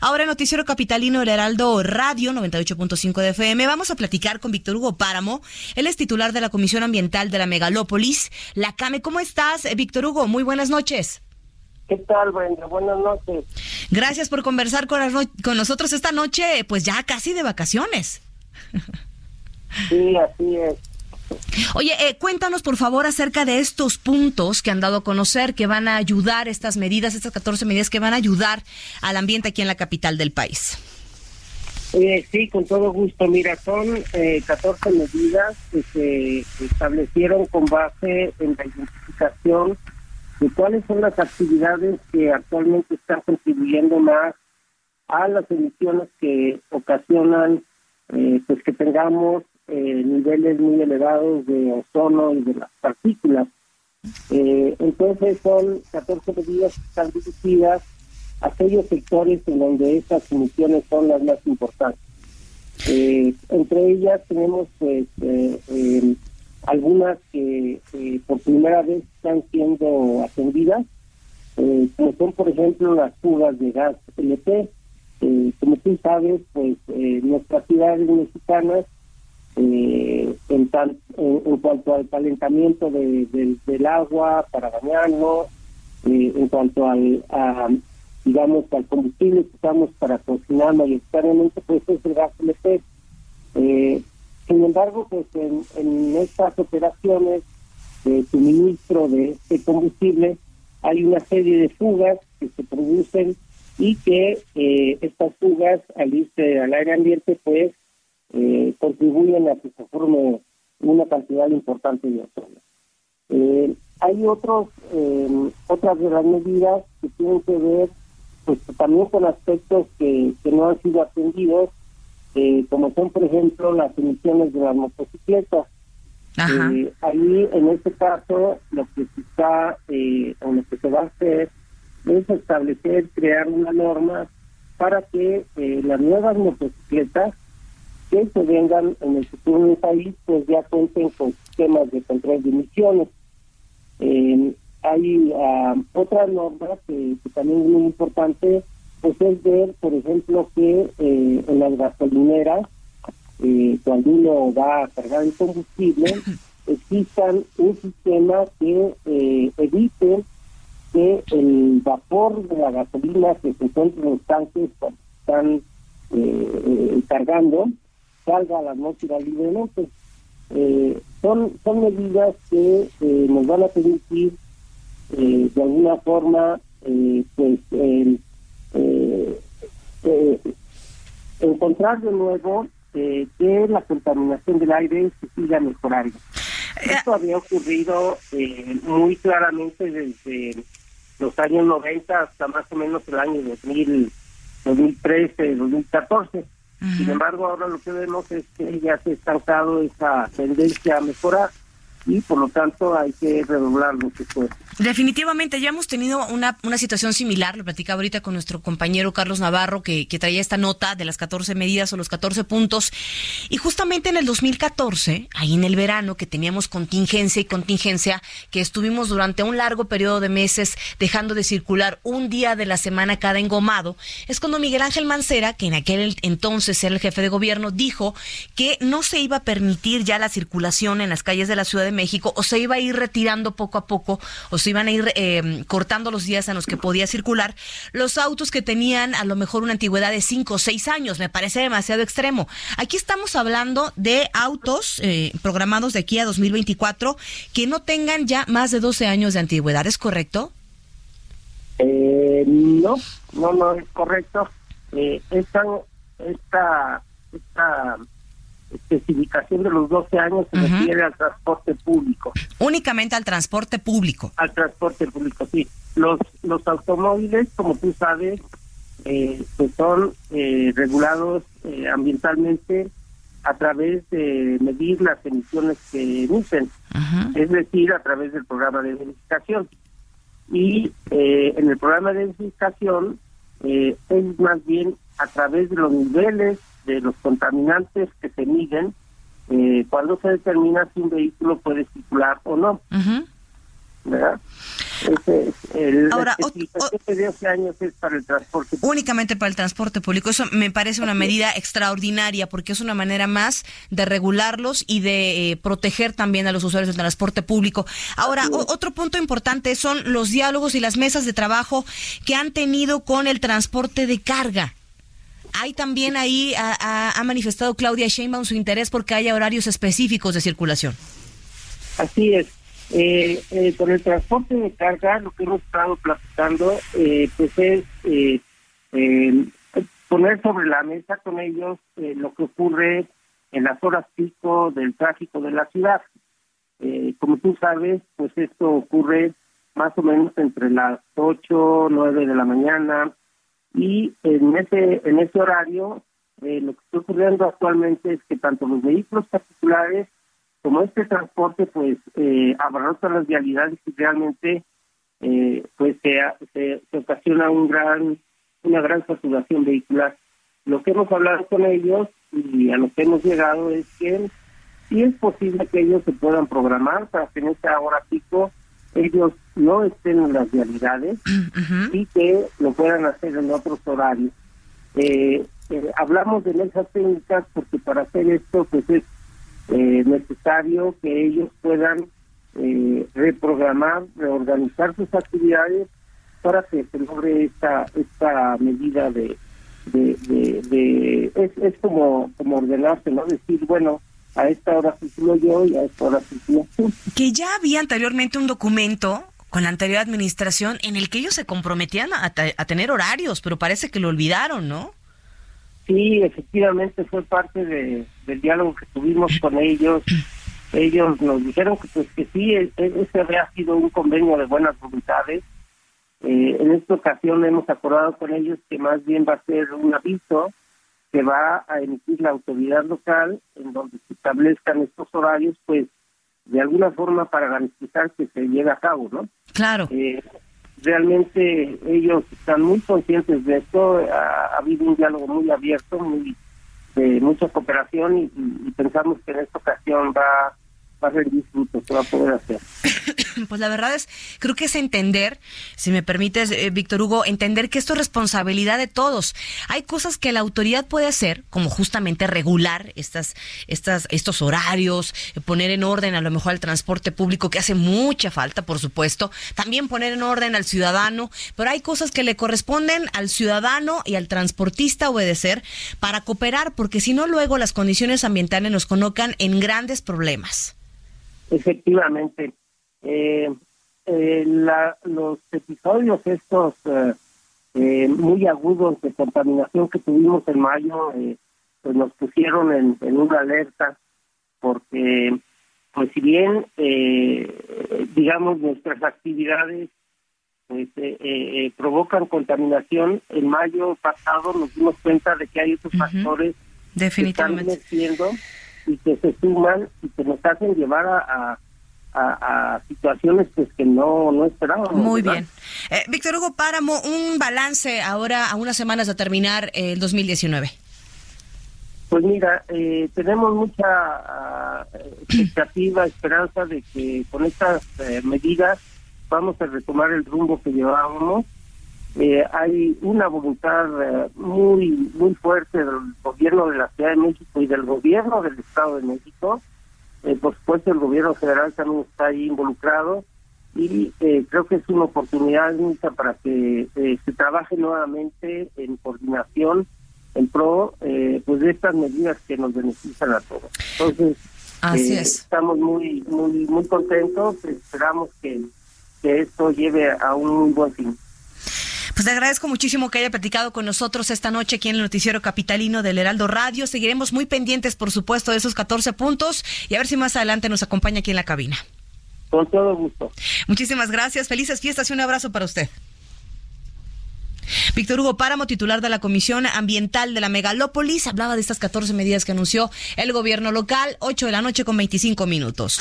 Ahora Noticiero Capitalino El Heraldo Radio 98.5 de FM. Vamos a platicar con Víctor Hugo Páramo. Él es titular de la Comisión Ambiental de la Megalópolis. La CAME, ¿cómo estás, Víctor Hugo? Muy buenas noches. ¿Qué tal, Brenda? Buenas noches. Gracias por conversar con, con nosotros esta noche, pues ya casi de vacaciones. Sí, así es. Oye, eh, cuéntanos por favor acerca de estos puntos que han dado a conocer, que van a ayudar, estas medidas, estas 14 medidas que van a ayudar al ambiente aquí en la capital del país. Eh, sí, con todo gusto. Mira, son eh, 14 medidas que se establecieron con base en la identificación de cuáles son las actividades que actualmente están contribuyendo más a las emisiones que ocasionan eh, pues que tengamos eh, niveles muy elevados de ozono y de las partículas. Eh, entonces son 14 medidas que están dirigidas a aquellos sectores en donde esas emisiones son las más importantes. Eh, entre ellas tenemos pues algunas que por primera vez están siendo atendidas, como son por ejemplo las fugas de gas LP. como tú sabes, pues nuestras ciudades mexicanas eh, en, en, cuanto al calentamiento del agua para bañarnos, eh, en cuanto al, digamos, al combustible que usamos para cocinar mayoritariamente, pues es el gas LP. Eh, sin embargo, pues en, en estas operaciones de suministro de este combustible hay una serie de fugas que se producen y que eh, estas fugas al irse al aire ambiente pues eh, contribuyen a que se forme una cantidad importante de ozono. Eh, hay otros eh, otras de las medidas que tienen que ver pues también con aspectos que, que no han sido atendidos, eh, como son por ejemplo las emisiones de las motocicletas. Eh, ahí en este caso lo que se está eh, o lo que se va a hacer es establecer, crear una norma para que las nuevas motocicletas que se vengan en el futuro del país, pues ya cuenten con sistemas de control de emisiones. Eh, hay uh, otra norma que, también es muy importante, pues es ver, por ejemplo, que eh, en las gasolineras, eh, cuando uno va a cargar el combustible, existan un sistema que eh, evite que el vapor de la gasolina que se encuentra en los tanques cuando están cargando, salga a la atmósfera libremente. Eh, son, son medidas que eh, nos van a permitir eh, de alguna forma pues encontrar de nuevo que la contaminación del aire se siga mejorando. Esto había ocurrido muy claramente desde los años 90 hasta más o menos el año 2000, 2013, 2014 sin embargo, ahora lo que vemos es que ya se ha estancado esa tendencia a mejorar y por lo tanto hay que redoblar los esfuerzos. Definitivamente, ya hemos tenido una, una situación similar, lo platicaba ahorita con nuestro compañero Carlos Navarro, que, que traía esta nota de las 14 medidas o los 14 puntos. Y justamente en el 2014, ahí en el verano, que teníamos contingencia y contingencia, que estuvimos durante un largo periodo de meses dejando de circular un día de la semana cada engomado, es cuando Miguel Ángel Mancera, que en aquel entonces era el jefe de gobierno, dijo que no se iba a permitir ya la circulación en las calles de la Ciudad de México o se iba a ir retirando poco a poco o se iban a ir eh, cortando los días en los que podía circular los autos que tenían a lo mejor una antigüedad de 5 o 6 años. Me parece demasiado extremo. Aquí estamos hablando de autos eh, programados de aquí a 2024 que no tengan ya más de 12 años de antigüedad. ¿Es correcto? Eh, no, no, no es correcto. esta, esta, esta especificación de los 12 años se refiere al transporte público. Únicamente al transporte público. Al transporte público, sí. los, los automóviles, como tú sabes, eh, pues son eh, regulados eh, ambientalmente a través de medir las emisiones que emiten, es decir, a través del programa de verificación. Y en el programa de verificación es más bien a través de los niveles de los contaminantes que se miden cuando se determina si un vehículo puede circular o no. ¿Verdad? el, Ahora, de años es para el transporte público. Únicamente para el transporte público. Eso me parece una medida extraordinaria porque es una manera más de regularlos y de eh, proteger también a los usuarios del transporte público. Ahora, otro punto importante son los diálogos y las mesas de trabajo que han tenido con el transporte de carga. Hay también ahí, ha, ha manifestado Claudia Sheinbaum su interés porque haya horarios específicos de circulación. Así es. Eh, eh, con el transporte de carga, lo que hemos estado platicando, eh, pues es eh, poner sobre la mesa con ellos lo que ocurre en las horas pico del tráfico de la ciudad. como tú sabes, pues esto ocurre más o menos entre las 8, 9 de la mañana y en ese en ese horario lo que está ocurriendo actualmente es que tanto los vehículos particulares como este transporte pues eh, abarrota las vialidades y realmente eh, pues se, se, ocasiona un gran una gran saturación vehicular. Lo que hemos hablado con ellos y a lo que hemos llegado es que sí es posible que ellos se puedan programar para que en esta hora pico ellos no estén en las vialidades y que lo puedan hacer en otros horarios. Eh, eh, hablamos de mesas técnicas porque para hacer esto pues es eh, necesario que ellos puedan eh, reprogramar, reorganizar sus actividades para que se logre esta esta medida de de, es, es como como ordenarse, ¿no? Decir, bueno, a esta hora circulo yo y a esta hora circulo tú. Que ya había anteriormente un documento con la anterior administración en el que ellos se comprometían a, a tener horarios, pero parece que lo olvidaron, ¿no? Sí, efectivamente fue parte de, del diálogo que tuvimos con ellos. Ellos nos dijeron que pues que sí, e, e, ese había sido un convenio de buenas voluntades. Eh, en esta ocasión hemos acordado con ellos que más bien va a ser un aviso que va a emitir la autoridad local en donde se establezcan estos horarios, pues de alguna forma para garantizar que se lleve a cabo, ¿no? Claro. Eh, realmente ellos están muy conscientes de esto, ha, habido un diálogo muy abierto, muy de mucha cooperación y, pensamos que en esta ocasión va, va a ser disfruto, se va a poder hacer. Pues la verdad es, creo que es entender, si me permites, eh, Víctor Hugo, entender que esto es responsabilidad de todos. Hay cosas que la autoridad puede hacer, como justamente regular estas, estas, estos horarios, poner en orden a lo mejor el transporte público, que hace mucha falta, por supuesto, también poner en orden al ciudadano, pero hay cosas que le corresponden al ciudadano y al transportista obedecer para cooperar, porque si no, luego las condiciones ambientales nos colocan en grandes problemas. Efectivamente eh, eh, la, los episodios estos eh, eh, muy agudos de contaminación que tuvimos en mayo, eh, pues nos pusieron en, en una alerta porque, pues si bien, digamos, nuestras actividades pues, provocan contaminación, en mayo pasado nos dimos cuenta de que hay otros factores Definitivamente. que están y que se suman y que nos hacen llevar a a, situaciones pues que no, no esperábamos. Muy bien. Eh, Víctor Hugo Páramo, un balance ahora a unas semanas de terminar el 2019. Pues mira, eh, tenemos mucha ah, expectativa, esperanza de que con estas eh, medidas vamos a retomar el rumbo que llevábamos. hay una voluntad muy muy fuerte del gobierno de la Ciudad de México y del gobierno del Estado de México eh, por supuesto, el gobierno federal también está ahí involucrado y eh, creo que es una oportunidad única para que eh, se trabaje nuevamente en coordinación en pro pues de estas medidas que nos benefician a todos. Entonces, Así es. estamos muy muy muy contentos, esperamos que, que esto lleve a un muy buen fin. Pues le agradezco muchísimo que haya platicado con nosotros esta noche aquí en el Noticiero Capitalino del Heraldo Radio. Seguiremos muy pendientes, por supuesto, de esos 14 puntos y a ver si más adelante nos acompaña aquí en la cabina. Con todo gusto. Muchísimas gracias. Felices fiestas y un abrazo para usted. Víctor Hugo Páramo, titular de la Comisión Ambiental de la Megalópolis, hablaba de estas 14 medidas que anunció el gobierno local, 8 de la noche con 25 minutos.